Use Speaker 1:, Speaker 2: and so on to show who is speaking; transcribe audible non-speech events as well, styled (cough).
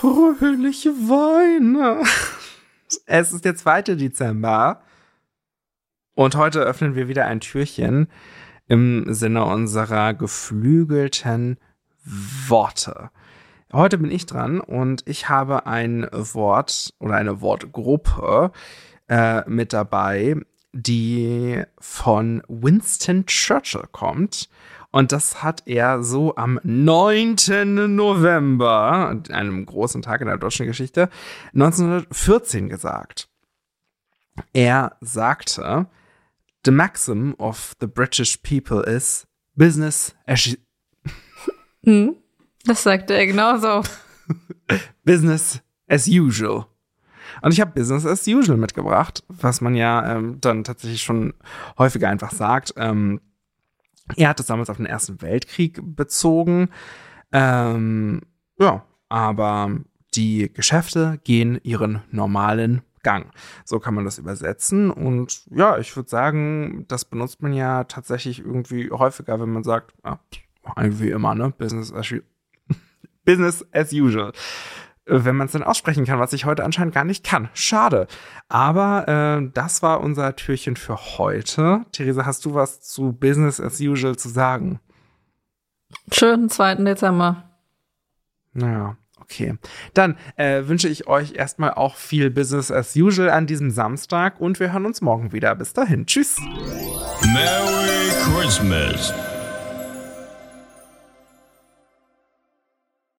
Speaker 1: Fröhliche Weine. Es ist der 2. Dezember und heute öffnen wir wieder ein Türchen im Sinne unserer geflügelten Worte. Heute bin ich dran und ich habe ein Wort oder eine Wortgruppe äh, mit dabei, die von Winston Churchill kommt. Und das hat er so am 9. November, einem großen Tag in der deutschen Geschichte, 1914 gesagt. Er sagte, The maxim of the British people is business as
Speaker 2: hm, Das sagte er genauso. (laughs)
Speaker 1: business as usual. Und ich habe Business as usual mitgebracht, was man ja ähm, dann tatsächlich schon häufiger einfach sagt. Ähm, er hat es damals auf den Ersten Weltkrieg bezogen. Ähm, ja, aber die Geschäfte gehen ihren normalen Gang. So kann man das übersetzen. Und ja, ich würde sagen, das benutzt man ja tatsächlich irgendwie häufiger, wenn man sagt, ah, wie immer, ne? Business as, (laughs) Business as usual wenn man es dann aussprechen kann, was ich heute anscheinend gar nicht kann. Schade. Aber äh, das war unser Türchen für heute. Theresa, hast du was zu Business as usual zu sagen?
Speaker 2: Schönen 2. Dezember.
Speaker 1: Naja, okay. Dann äh, wünsche ich euch erstmal auch viel Business as usual an diesem Samstag und wir hören uns morgen wieder. Bis dahin. Tschüss. Merry Christmas.